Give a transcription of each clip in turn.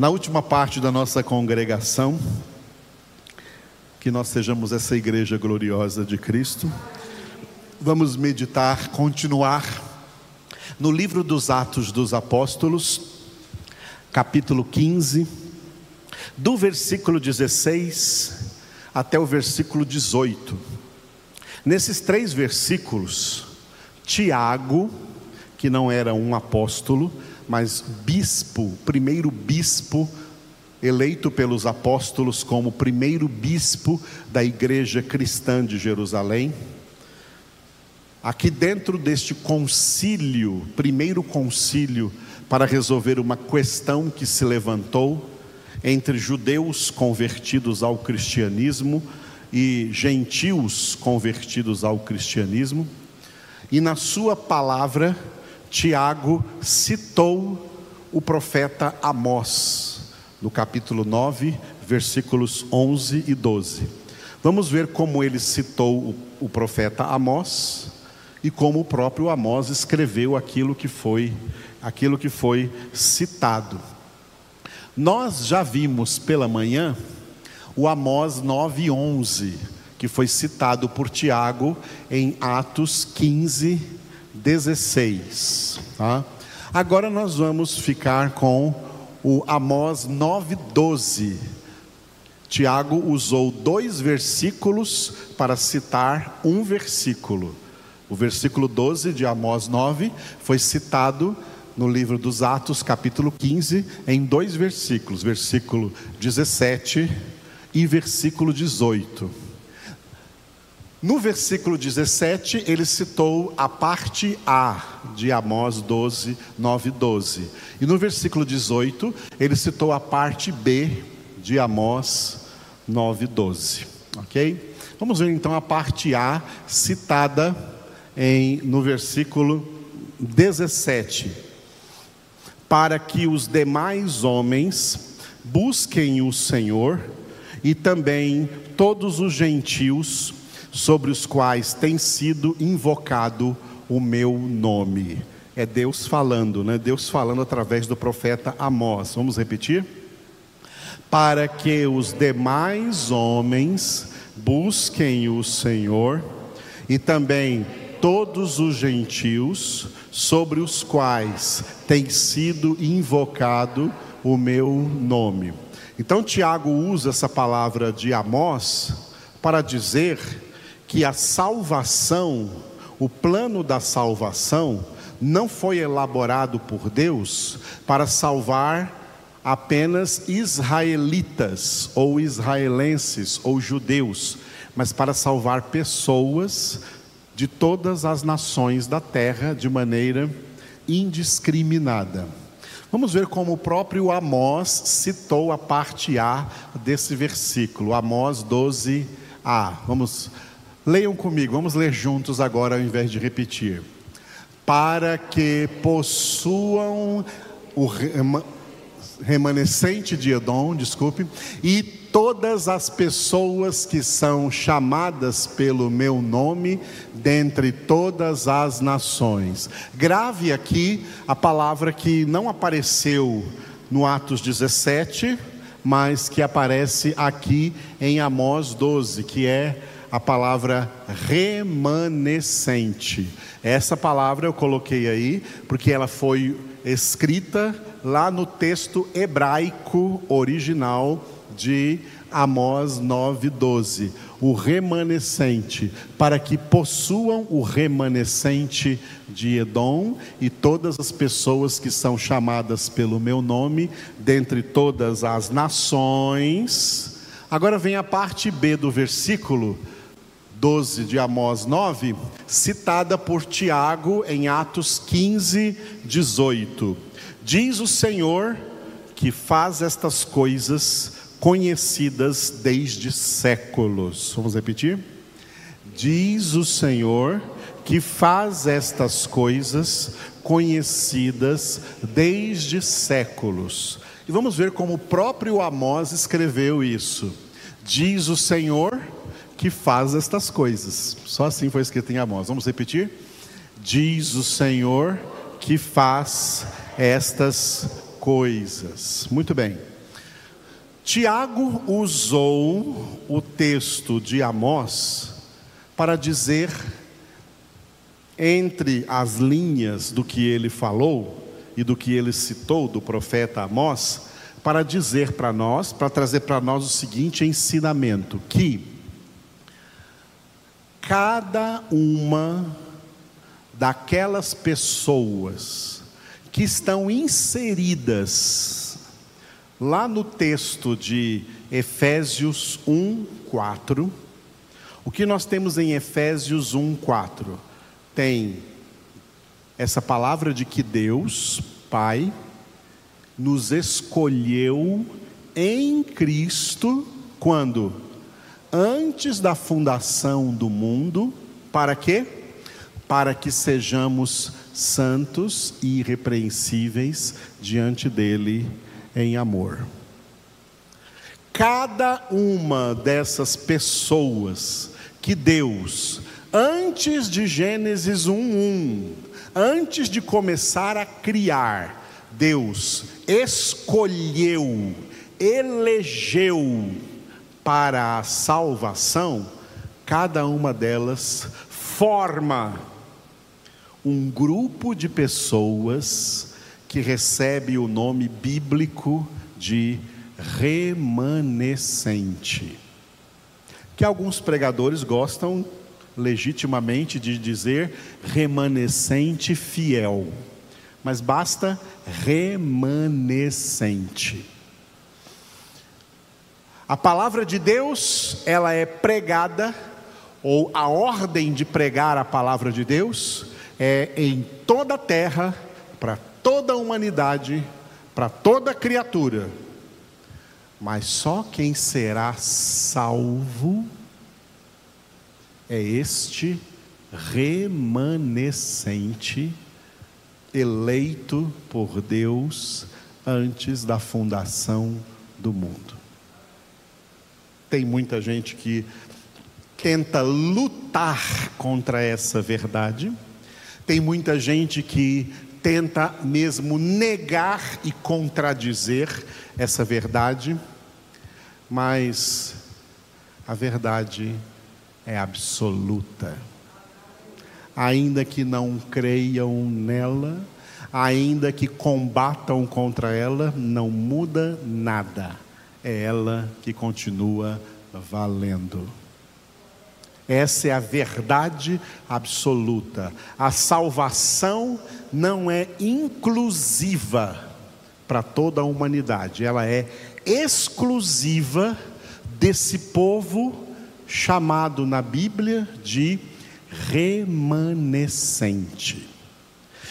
Na última parte da nossa congregação, que nós sejamos essa igreja gloriosa de Cristo, vamos meditar, continuar no livro dos Atos dos Apóstolos, capítulo 15, do versículo 16 até o versículo 18. Nesses três versículos, Tiago, que não era um apóstolo, mas bispo, primeiro bispo, eleito pelos apóstolos como primeiro bispo da igreja cristã de Jerusalém. Aqui dentro deste concílio, primeiro concílio para resolver uma questão que se levantou entre judeus convertidos ao cristianismo e gentios convertidos ao cristianismo, e na sua palavra, Tiago citou o profeta Amós, no capítulo 9, versículos 11 e 12. Vamos ver como ele citou o, profeta Amós e como o próprio Amós escreveu aquilo que foi aquilo que foi citado. Nós já vimos pela manhã o Amós 9:11, que foi citado por Tiago em Atos 15, 16. Tá? Agora nós vamos ficar com o Amós 9:12. Tiago usou dois versículos para citar um versículo. O versículo 12 de Amós 9 foi citado no livro dos Atos, capítulo 15, em dois versículos, versículo 17 e versículo 18. No versículo 17, ele citou a parte A de Amós 12, 9 12. E no versículo 18, ele citou a parte B de Amós 9, 12. Ok? Vamos ver então a parte A citada em, no versículo 17. Para que os demais homens busquem o Senhor e também todos os gentios sobre os quais tem sido invocado o meu nome. É Deus falando, né? Deus falando através do profeta Amós. Vamos repetir? Para que os demais homens busquem o Senhor e também todos os gentios sobre os quais tem sido invocado o meu nome. Então, Tiago usa essa palavra de Amós para dizer que a salvação, o plano da salvação, não foi elaborado por Deus para salvar apenas israelitas, ou israelenses, ou judeus, mas para salvar pessoas de todas as nações da terra de maneira indiscriminada. Vamos ver como o próprio Amós citou a parte A desse versículo, Amós 12a. Vamos, leiam comigo, vamos ler juntos agora ao invés de repetir. Para que possuam o remanescente de Edom, desculpe, e todas as pessoas que são chamadas pelo meu nome dentre todas as nações. Grave aqui a palavra que não apareceu no Atos 17, mas que aparece aqui em Amós 12, que é a palavra remanescente. Essa palavra eu coloquei aí porque ela foi escrita lá no texto hebraico original de Amós 9:12, o remanescente, para que possuam o remanescente de Edom e todas as pessoas que são chamadas pelo meu nome, dentre todas as nações. Agora vem a parte B do versículo 12 de Amós 9, citada por Tiago em Atos 15, 18. Diz o Senhor que faz estas coisas conhecidas desde séculos. Vamos repetir? Diz o Senhor que faz estas coisas conhecidas desde séculos. E vamos ver como o próprio Amós escreveu isso. Diz o Senhor que faz estas coisas. Só assim foi escrito em Amós. Vamos repetir? Diz o Senhor que faz estas coisas. Muito bem. Tiago usou o texto de Amós para dizer, entre as linhas do que ele falou e do que ele citou do profeta Amós, para dizer para nós, para trazer para nós o seguinte ensinamento: que cada uma daquelas pessoas que estão inseridas lá no texto de Efésios 1, 4, o que nós temos em Efésios 1, 4? Tem essa palavra de que Deus, Pai, nos escolheu em Cristo, quando? Antes da fundação do mundo, para quê? Para que sejamos santos e irrepreensíveis diante dele em amor. Cada uma dessas pessoas que Deus, antes de Gênesis 1:1, antes de começar a criar, Deus escolheu, elegeu para a salvação, cada uma delas forma um grupo de pessoas que recebe o nome bíblico de remanescente. Que alguns pregadores gostam legitimamente de dizer remanescente fiel mas basta remanescente. A palavra de Deus, ela é pregada, ou a ordem de pregar a palavra de Deus, é em toda a terra, para toda a humanidade, para toda criatura. Mas só quem será salvo é este remanescente eleito por Deus antes da fundação do mundo. Tem muita gente que tenta lutar contra essa verdade, tem muita gente que tenta mesmo negar e contradizer essa verdade, mas a verdade é absoluta. Ainda que não creiam nela, ainda que combatam contra ela, não muda nada. É ela que continua valendo. Essa é a verdade absoluta. A salvação não é inclusiva para toda a humanidade, ela é exclusiva desse povo chamado na Bíblia de remanescente.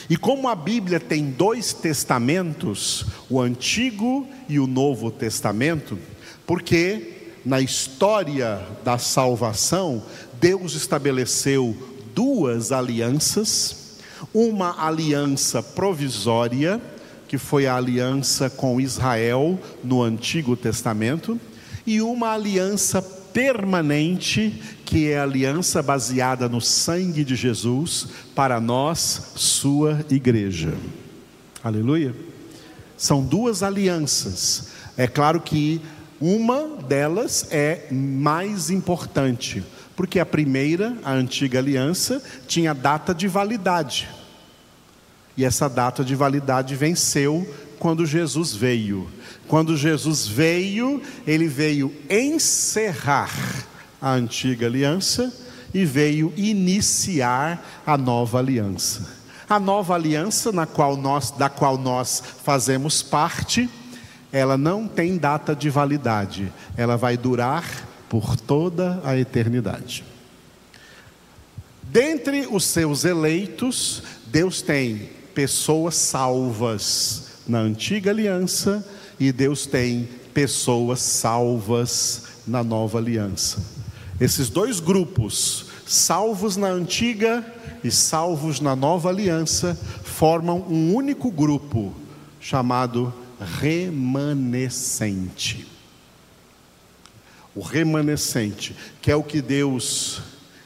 E como a Bíblia tem dois testamentos, o Antigo e o Novo Testamento, porque na história da salvação, Deus estabeleceu duas alianças, uma aliança provisória, que foi a aliança com Israel no Antigo Testamento, e uma aliança permanente, que é a aliança baseada no sangue de Jesus para nós, sua igreja. Aleluia. São duas alianças. É claro que uma delas é mais importante, porque a primeira, a antiga aliança, tinha data de validade. E essa data de validade venceu quando Jesus veio. Quando Jesus veio, ele veio encerrar a antiga aliança e veio iniciar a nova aliança. A nova aliança na qual nós, da qual nós fazemos parte, ela não tem data de validade, ela vai durar por toda a eternidade. Dentre os seus eleitos, Deus tem pessoas salvas na antiga aliança e Deus tem pessoas salvas na nova aliança. Esses dois grupos, salvos na antiga e salvos na nova aliança, formam um único grupo chamado remanescente. O remanescente, que é o que Deus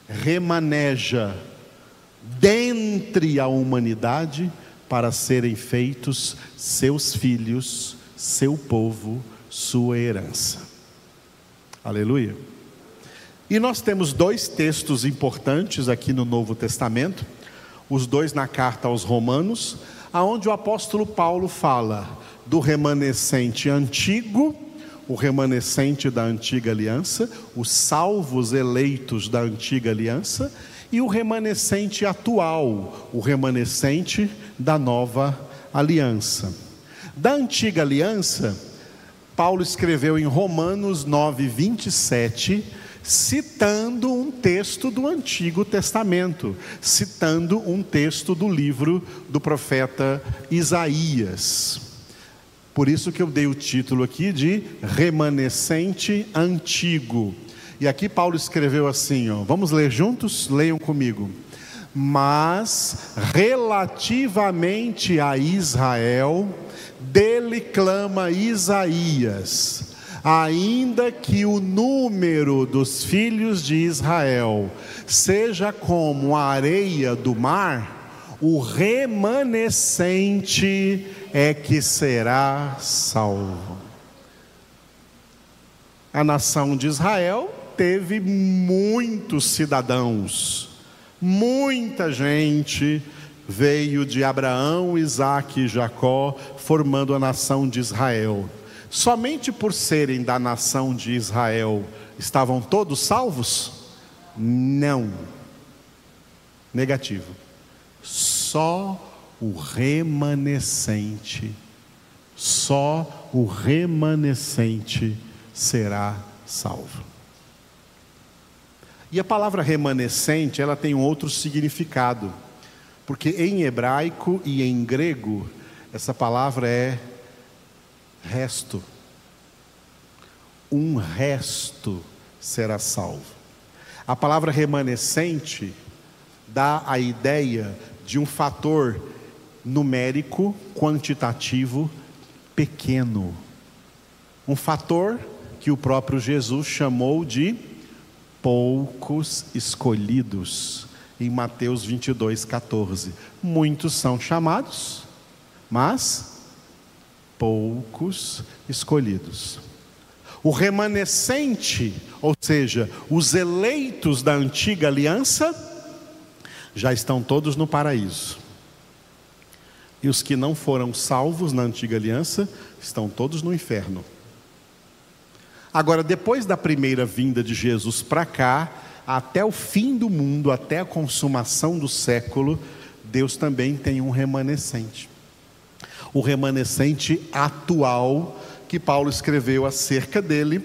remaneja dentre a humanidade para serem feitos seus filhos, seu povo, sua herança. Aleluia. E nós temos dois textos importantes aqui no Novo Testamento, os dois na carta aos Romanos, aonde o apóstolo Paulo fala do remanescente antigo, o remanescente da antiga aliança, os salvos eleitos da antiga aliança, e o remanescente atual, o remanescente da nova aliança. Da antiga aliança, Paulo escreveu em Romanos 9, 27, citando um texto do Antigo Testamento, citando um texto do livro do profeta Isaías. Por isso que eu dei o título aqui de remanescente antigo. E aqui Paulo escreveu assim, ó, vamos ler juntos? Leiam comigo. Mas relativamente a Israel, dele clama Isaías: ainda que o número dos filhos de Israel seja como a areia do mar, o remanescente é que será salvo. A nação de Israel teve muitos cidadãos, muita gente veio de Abraão, Isaac e Jacó, formando a nação de Israel. Somente por serem da nação de Israel, estavam todos salvos? Não. Negativo. Só o remanescente, só o remanescente será salvo. E a palavra remanescente, ela tem um outro significado, porque em hebraico e em grego, essa palavra é resto. Um resto será salvo. A palavra remanescente dá a ideia de um fator numérico, quantitativo, pequeno. Um fator que o próprio Jesus chamou de poucos escolhidos, em Mateus 22, 14. Muitos são chamados, mas poucos escolhidos. O remanescente, ou seja, os eleitos da antiga aliança, já estão todos no paraíso. E os que não foram salvos na antiga aliança estão todos no inferno. Agora, depois da primeira vinda de Jesus para cá, até o fim do mundo, até a consumação do século, Deus também tem um remanescente. O remanescente atual que Paulo escreveu acerca dele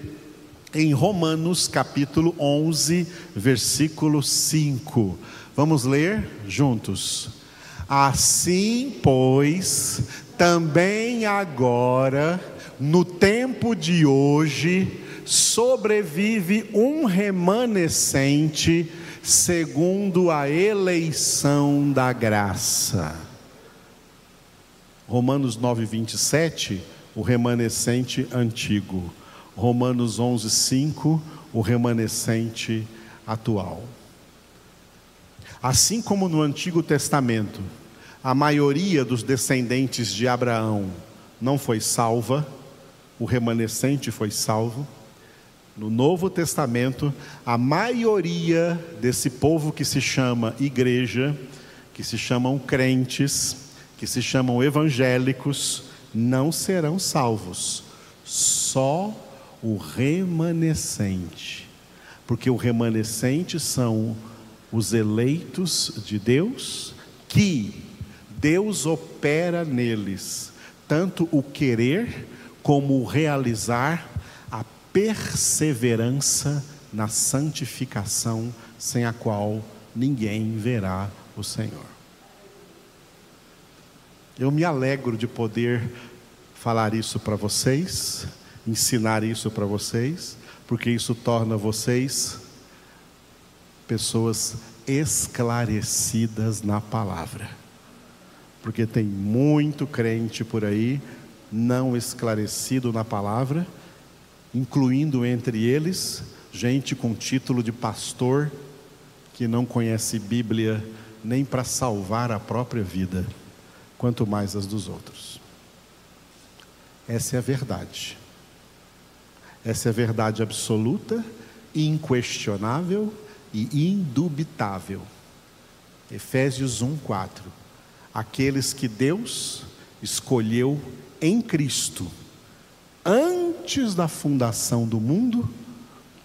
em Romanos capítulo 11, versículo 5. Vamos ler juntos. Assim, pois, também agora no tempo de hoje, sobrevive um remanescente segundo a eleição da graça. Romanos 9, 27, o remanescente antigo. Romanos 11, 5, o remanescente atual. Assim como no Antigo Testamento, a maioria dos descendentes de Abraão não foi salva, o remanescente foi salvo. No Novo Testamento, a maioria desse povo que se chama igreja, que se chamam crentes, que se chamam evangélicos, não serão salvos. Só o remanescente. Porque o remanescente são os eleitos de Deus, que Deus opera neles, tanto o querer como realizar a perseverança na santificação, sem a qual ninguém verá o Senhor. Eu me alegro de poder falar isso para vocês, ensinar isso para vocês, porque isso torna vocês pessoas esclarecidas na palavra. Porque tem muito crente por aí não esclarecido na palavra, incluindo entre eles gente com título de pastor que não conhece Bíblia nem para salvar a própria vida, quanto mais as dos outros. Essa é a verdade. Essa é a verdade absoluta, inquestionável e indubitável. Efésios 1, 4. Aqueles que Deus escolheu em Cristo, antes da fundação do mundo,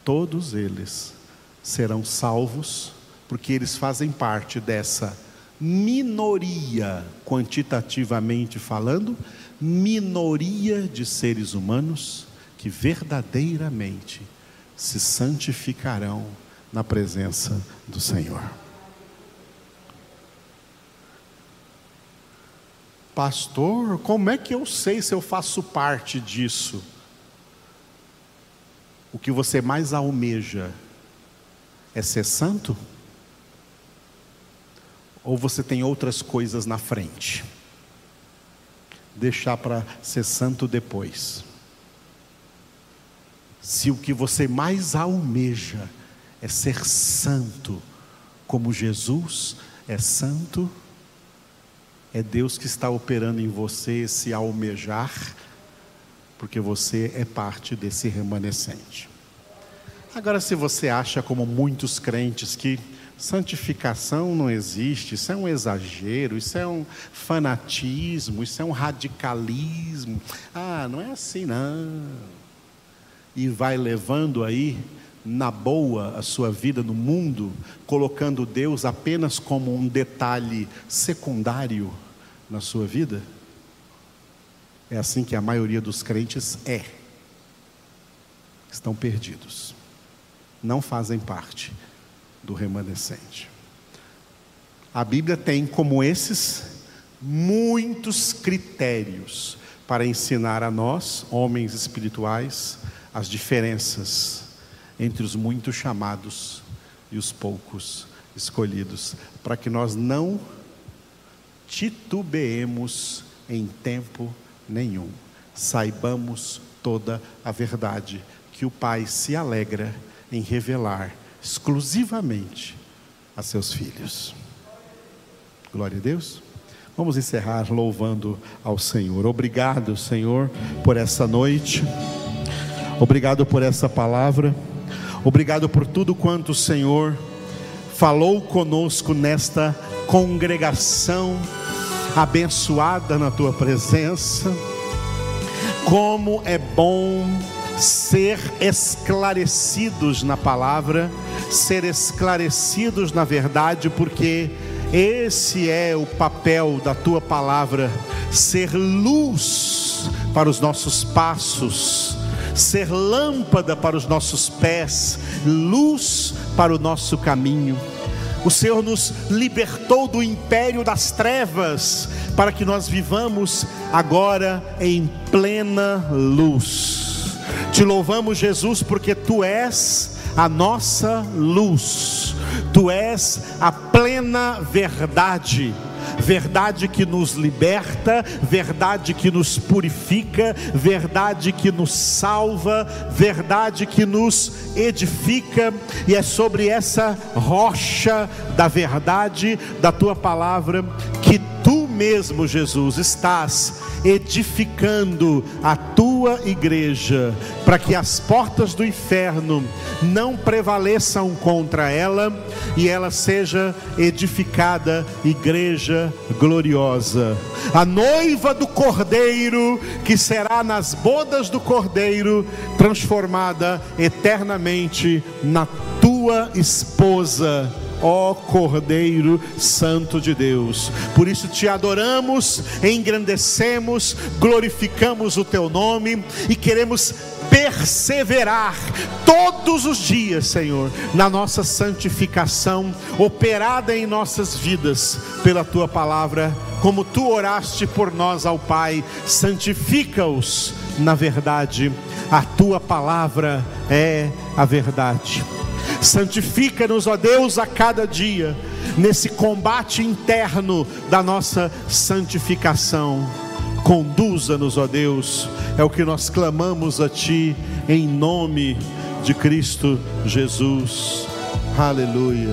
todos eles serão salvos, porque eles fazem parte dessa minoria, quantitativamente falando, minoria de seres humanos que verdadeiramente se santificarão na presença do Senhor. Pastor, como é que eu sei se eu faço parte disso? O que você mais almeja é ser santo? Ou você tem outras coisas na frente? Deixar para ser santo depois. Se o que você mais almeja é ser santo, como Jesus é santo, é Deus que está operando em você esse almejar, porque você é parte desse remanescente. Agora, se você acha, como muitos crentes, que santificação não existe, isso é um exagero, isso é um fanatismo, isso é um radicalismo, ah, não é assim não. E vai levando aí na boa a sua vida no mundo, colocando Deus apenas como um detalhe secundário na sua vida? É assim que a maioria dos crentes é. Estão perdidos. Não fazem parte do remanescente. A Bíblia tem como esses muitos critérios para ensinar a nós, homens espirituais, as diferenças entre os muitos chamados e os poucos escolhidos, para que nós não titubeemos em tempo nenhum. Saibamos toda a verdade que o Pai se alegra em revelar exclusivamente a seus filhos. Glória a Deus. Vamos encerrar louvando ao Senhor. Obrigado, Senhor, por essa noite. Obrigado por essa palavra. Obrigado por tudo quanto o Senhor falou conosco nesta congregação abençoada na tua presença. Como é bom ser esclarecidos na palavra, ser esclarecidos na verdade, porque esse é o papel da tua palavra, ser luz para os nossos passos, ser lâmpada para os nossos pés, luz para o nosso caminho. O Senhor nos libertou do império das trevas para que nós vivamos agora em plena luz. Te louvamos, Jesus, porque tu és a nossa luz, tu és a plena verdade. Verdade que nos liberta, verdade que nos purifica, verdade que nos salva, verdade que nos edifica, e é sobre essa rocha da verdade, da tua palavra, que tu mesmo, Jesus, estás edificando a tua igreja, para que as portas do inferno não prevaleçam contra ela e ela seja edificada igreja gloriosa. A noiva do Cordeiro, que será nas bodas do Cordeiro, transformada eternamente na tua esposa ó Cordeiro Santo de Deus. Por isso te adoramos, engrandecemos, glorificamos o teu nome e queremos perseverar todos os dias, Senhor, na nossa santificação operada em nossas vidas pela tua palavra, como tu oraste por nós ao Pai, santifica-os na verdade. A tua palavra é a verdade. Santifica-nos, ó Deus, a cada dia, nesse combate interno da nossa santificação. Conduza-nos, ó Deus, é o que nós clamamos a Ti, em nome de Cristo Jesus. Aleluia.